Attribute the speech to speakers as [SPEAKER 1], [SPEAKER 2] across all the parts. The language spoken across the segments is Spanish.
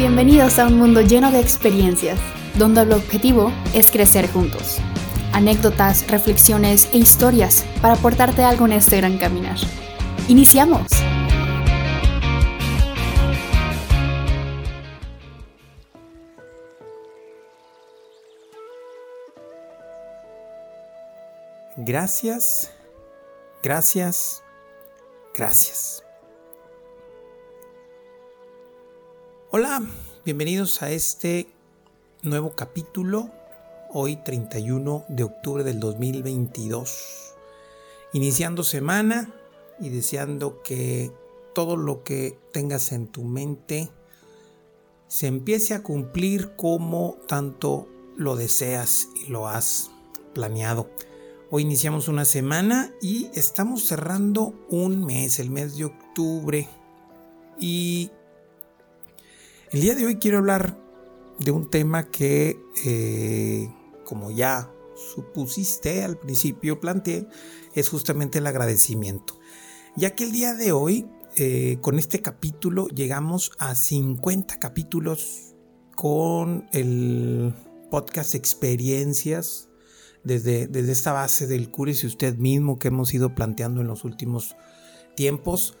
[SPEAKER 1] Bienvenidos a un mundo lleno de experiencias, donde el objetivo es crecer juntos. Anécdotas, reflexiones e historias para aportarte algo en este gran caminar. ¡Iniciamos!
[SPEAKER 2] Gracias, gracias, gracias. Hola, bienvenidos a este nuevo capítulo, hoy 31 de octubre del 2022. Iniciando semana y deseando que todo lo que tengas en tu mente se empiece a cumplir como tanto lo deseas y lo has planeado. Hoy iniciamos una semana y estamos cerrando un mes, el mes de octubre. Y el día de hoy quiero hablar de un tema que, eh, como ya supusiste al principio, planteé, es justamente el agradecimiento. Ya que el día de hoy, eh, con este capítulo, llegamos a 50 capítulos con el podcast Experiencias desde, esta base del y usted mismo que hemos ido planteando en los últimos tiempos.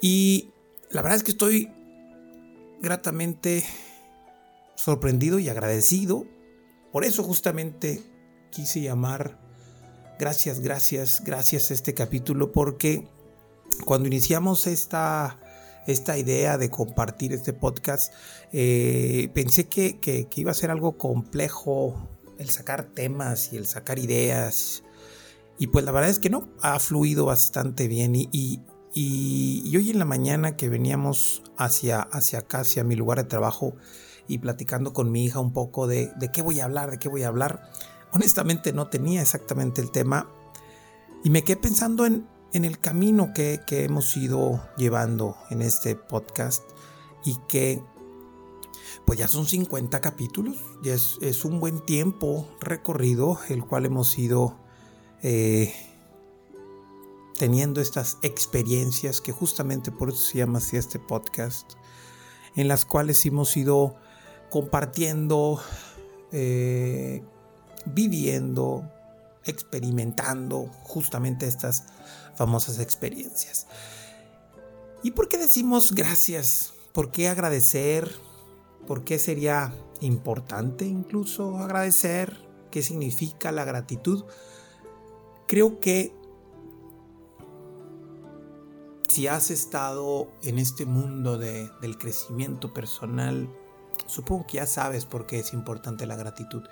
[SPEAKER 2] Y la verdad es que estoy gratamente sorprendido y agradecido. Por eso justamente quise llamar gracias, gracias, gracias a este capítulo porque cuando iniciamos esta, esta idea de compartir este podcast, eh, pensé que, que, iba a ser algo complejo el sacar temas y el sacar ideas. Y pues la verdad es que no, ha fluido bastante bien. Y, y, hoy en la mañana que veníamos hacia, hacia acá, hacia mi lugar de trabajo, y platicando con mi hija un poco de, de qué voy a hablar, de qué voy a hablar, honestamente no tenía exactamente el tema. Y me quedé pensando en, en el camino que, que hemos ido llevando en este podcast y que pues ya son 50 capítulos, ya es, un buen tiempo recorrido el cual hemos ido eh, teniendo estas experiencias que justamente por eso se llama así este podcast, en las cuales hemos ido compartiendo, eh, viviendo, experimentando justamente estas famosas experiencias. ¿Y por qué decimos gracias? ¿Por qué agradecer? ¿Por qué sería importante incluso agradecer? ¿Qué significa la gratitud? Creo que si has estado en este mundo del crecimiento personal, supongo que ya sabes por qué es importante la gratitud.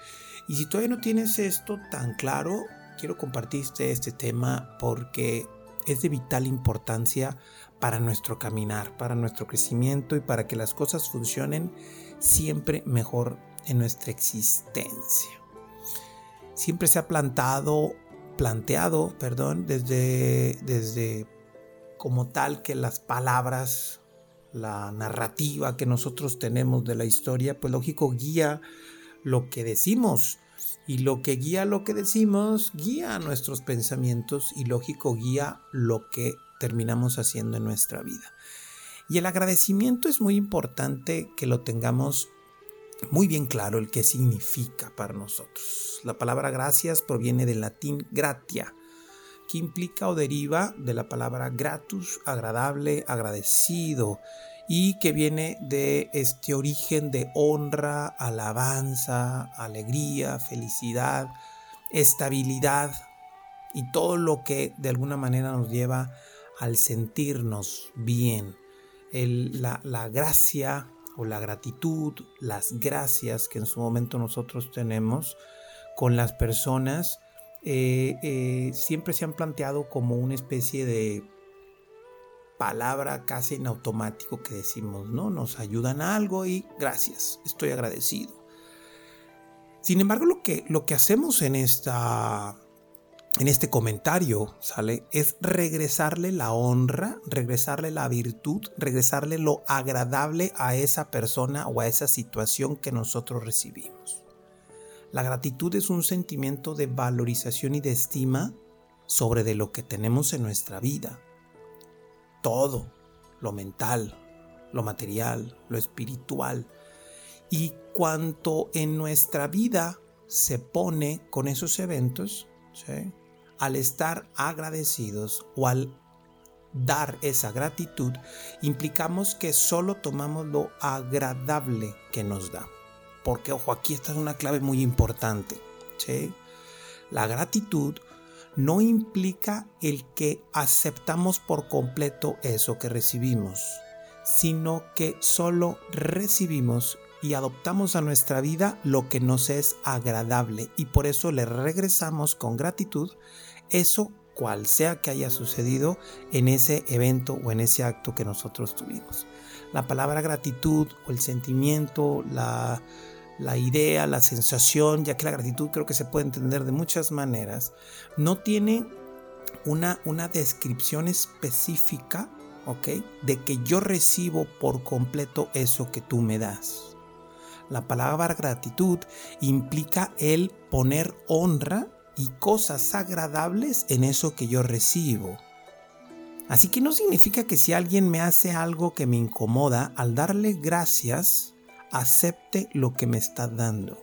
[SPEAKER 2] Y si todavía no tienes esto tan claro, quiero compartirte este tema porque es de vital importancia para nuestro caminar, para nuestro crecimiento y para que las cosas funcionen siempre mejor en nuestra existencia. Siempre se ha plantado, planteado, perdón, desde, desde como tal que las palabras, la narrativa que nosotros tenemos de la historia, pues lógico guía lo que decimos. Y lo que guía lo que decimos, guía nuestros pensamientos y lógico guía lo que terminamos haciendo en nuestra vida. Y el agradecimiento es muy importante que lo tengamos muy bien claro el que significa para nosotros. La palabra gracias proviene del latín gratia, implica o deriva de la palabra gratus, agradable, agradecido, y que viene de este origen de honra, alabanza, alegría, felicidad, estabilidad y todo lo que de alguna manera nos lleva al sentirnos bien. La, gracia o la gratitud, las gracias que en su momento nosotros tenemos con las personas, eh, eh, siempre se han planteado como una especie de palabra casi en automático que decimos, ¿no? Nos ayudan a algo y gracias, estoy agradecido. Sin embargo, lo que, lo que hacemos en esta en este comentario, ¿sale? Es regresarle la honra, regresarle la virtud, regresarle lo agradable a esa persona o a esa situación que nosotros recibimos. La gratitud es un sentimiento de valorización y de estima sobre de lo que tenemos en nuestra vida. Todo, lo mental, lo material, lo espiritual, Y cuanto en nuestra vida se pone con esos eventos, al estar agradecidos o al dar esa gratitud, implicamos que solo tomamos lo agradable que nos da. Porque, ojo, aquí está una clave muy importante. La gratitud no implica el que aceptamos por completo eso que recibimos, sino que solo recibimos y adoptamos a nuestra vida lo que nos es agradable y por eso le regresamos con gratitud eso cual sea que haya sucedido en ese evento o en ese acto que nosotros tuvimos. La palabra gratitud o el sentimiento, la, idea, la sensación, ya que la gratitud creo que se puede entender de muchas maneras, no tiene una, una descripción específica, ¿ok? De que yo recibo por completo eso que tú me das. La palabra gratitud implica el poner honra y cosas agradables en eso que yo recibo. Así que no significa que si alguien me hace algo que me incomoda, al darle gracias, acepte lo que me está dando,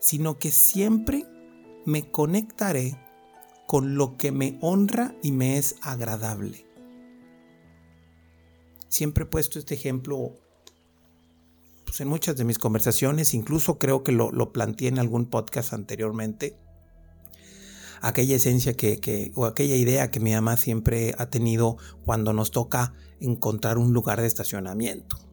[SPEAKER 2] sino que siempre me conectaré con lo que me honra y me es agradable. Siempre he puesto este ejemplo pues, en muchas de mis conversaciones, incluso creo que lo, lo planteé en algún podcast anteriormente, aquella esencia que, o aquella idea que mi mamá siempre ha tenido cuando nos toca encontrar un lugar de estacionamiento.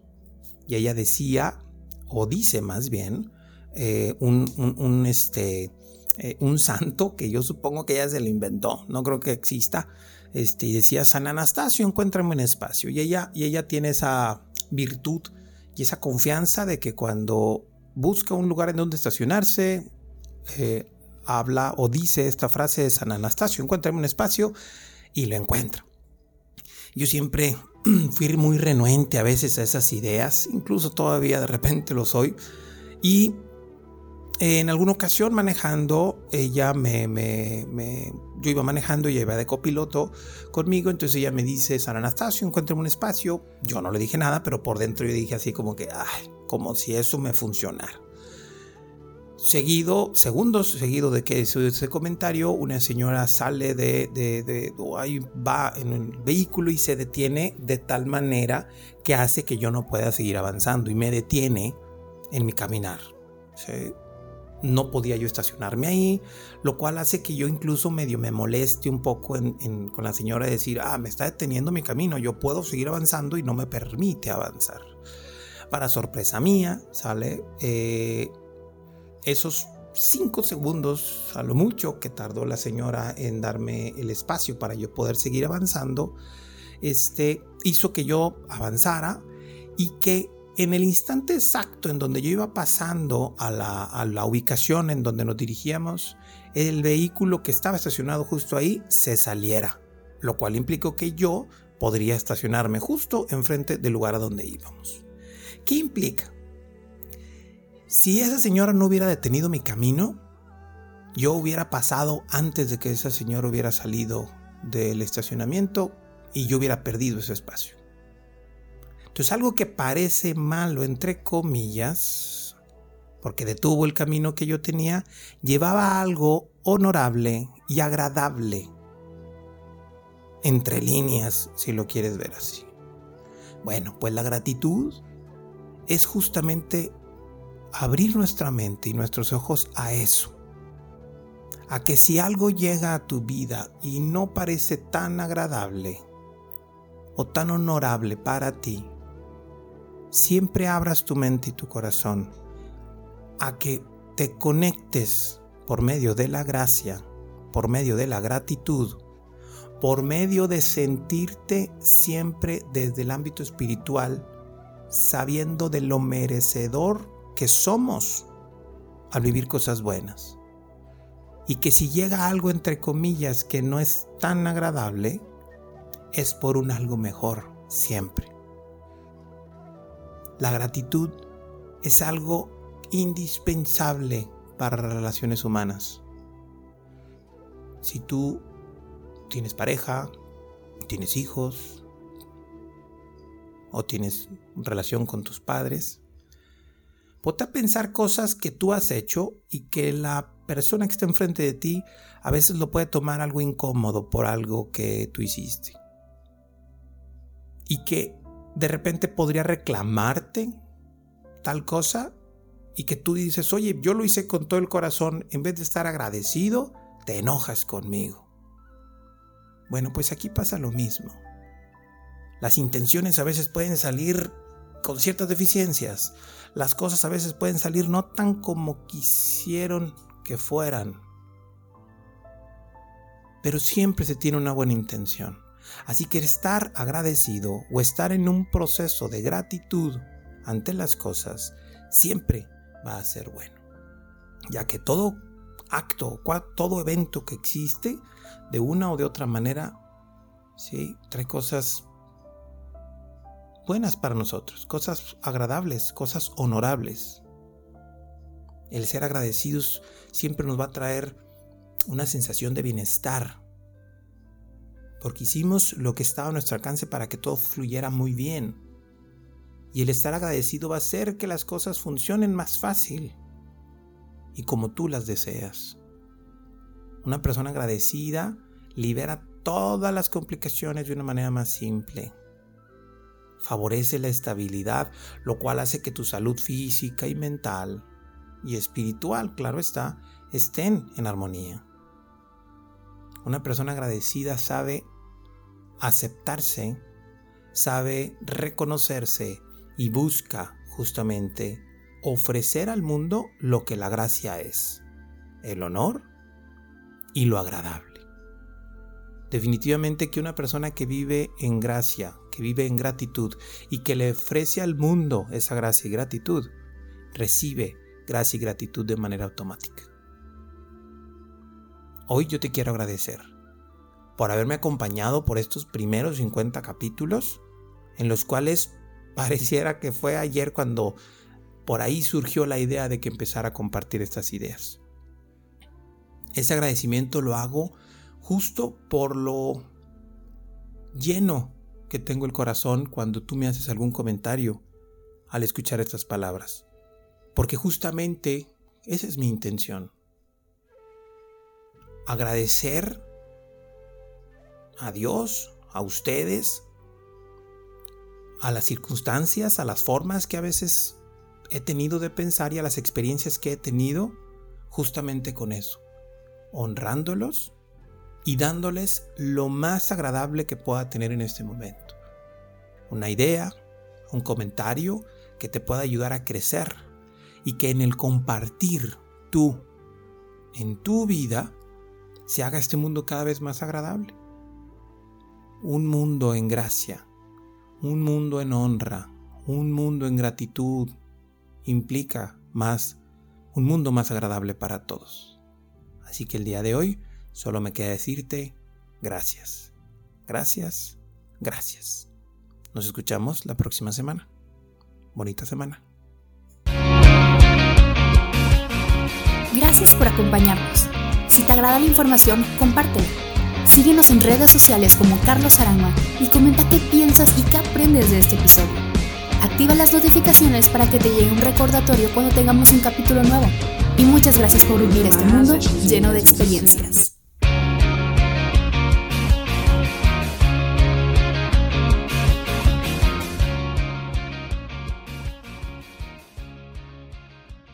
[SPEAKER 2] Y ella decía, o dice más bien, eh, un, este, eh, un santo que yo supongo que ella se lo inventó, no creo que exista, este, y decía, San Anastasio, encuéntrame un espacio. Y ella, y ella tiene esa virtud y esa confianza de que cuando busca un lugar en donde estacionarse, eh, habla o dice esta frase de San Anastasio, encuentra un espacio y lo encuentra. Yo siempre fui muy renuente a veces a esas ideas, incluso todavía de repente lo soy, y en alguna ocasión manejando, ella me, me, yo iba manejando, ella iba de copiloto conmigo, entonces ella me dice, San Anastasio, encuentra un espacio. Yo no le dije nada, pero por dentro yo dije así como que, ay, como si eso me funcionara. Seguido, segundos seguido de que hizo ese comentario, una señora sale de, de, de, ahí va en un vehículo y se detiene de tal manera que hace que yo no pueda seguir avanzando y me detiene en mi caminar. no podía yo estacionarme ahí, lo cual hace que yo incluso medio me moleste un poco con la señora de decir, ah, me está deteniendo mi camino, yo puedo seguir avanzando y no me permite avanzar. Para sorpresa mía, sale eh, esos cinco segundos, a lo mucho que tardó la señora en darme el espacio para yo poder seguir avanzando, este, hizo que yo avanzara y que en el instante exacto en donde yo iba pasando a la, ubicación en donde nos dirigíamos, el vehículo que estaba estacionado justo ahí se saliera, lo cual implicó que yo podría estacionarme justo enfrente del lugar a donde íbamos. ¿Qué implica? Si esa señora no hubiera detenido mi camino, yo hubiera pasado antes de que esa señora hubiera salido del estacionamiento y yo hubiera perdido ese espacio. Entonces algo que parece malo, entre comillas, porque detuvo el camino que yo tenía, llevaba algo honorable y agradable. Entre líneas, si lo quieres ver así. Bueno, pues la gratitud es justamente abrir nuestra mente y nuestros ojos a eso. A que si algo llega a tu vida y no parece tan agradable o tan honorable para ti, siempre abras tu mente y tu corazón a que te conectes por medio de la gracia, por medio de la gratitud, por medio de sentirte siempre desde el ámbito espiritual, sabiendo de lo merecedor que somos al vivir cosas buenas. Y que si llega algo entre comillas que no es tan agradable, es por un algo mejor siempre. La gratitud es algo indispensable para las relaciones humanas. Si tú tienes pareja, tienes hijos o tienes relación con tus padres, Ponte a pensar cosas que tú has hecho y que la persona que está enfrente de ti a veces lo puede tomar algo incómodo por algo que tú hiciste. Y que de repente podría reclamarte tal cosa y que tú dices, oye, yo lo hice con todo el corazón, en vez de estar agradecido, te enojas conmigo. Bueno, pues aquí pasa lo mismo. Las intenciones a veces pueden salir con ciertas deficiencias. Las cosas a veces pueden salir no tan como quisieron que fueran. Pero siempre se tiene una buena intención. Así que estar agradecido o estar en un proceso de gratitud ante las cosas siempre va a ser bueno. Ya que todo acto, todo evento que existe, de una o de otra manera, sí, trae cosas buenas para nosotros, cosas agradables, cosas honorables. El ser agradecidos siempre nos va a traer una sensación de bienestar, porque hicimos lo que estaba a nuestro alcance para que todo fluyera muy bien. Y el estar agradecido va a hacer que las cosas funcionen más fácil y como tú las deseas. Una persona agradecida libera todas las complicaciones de una manera más simple. Favorece la estabilidad, lo cual hace que tu salud física y mental y espiritual, claro está, estén en armonía. Una persona agradecida sabe aceptarse, sabe reconocerse y busca justamente ofrecer al mundo lo que la gracia es, el honor y lo agradable. Definitivamente que una persona que vive en gracia, que vive en gratitud y que le ofrece al mundo esa gracia y gratitud, recibe gracia y gratitud de manera automática. Hoy yo te quiero agradecer por haberme acompañado por estos primeros 50 capítulos en los cuales pareciera que fue ayer cuando por ahí surgió la idea de que empezara a compartir estas ideas. Ese agradecimiento lo hago justo por lo lleno que tengo el corazón cuando tú me haces algún comentario al escuchar estas palabras. Porque justamente esa es mi intención. Agradecer a Dios, a ustedes, a las circunstancias, a las formas que a veces he tenido de pensar y a las experiencias que he tenido justamente con eso, honrándolos y dándoles lo más agradable que pueda tener en este momento. Una idea, un comentario que te pueda ayudar a crecer y que en el compartir tú, en tu vida, se haga este mundo cada vez más agradable. Un mundo en gracia, un mundo en honra, un mundo en gratitud, implica más, un mundo más agradable para todos. Así que el día de hoy solo me queda decirte gracias, gracias, gracias. Nos escuchamos la próxima semana. Bonita semana.
[SPEAKER 1] Gracias por acompañarnos. Si te agrada la información, compártela Síguenos en redes sociales como Carlos Arama y comenta qué piensas y qué aprendes de este episodio. Activa las notificaciones para que te llegue un recordatorio cuando tengamos un capítulo nuevo. Y muchas gracias por vivir este mundo lleno de experiencias.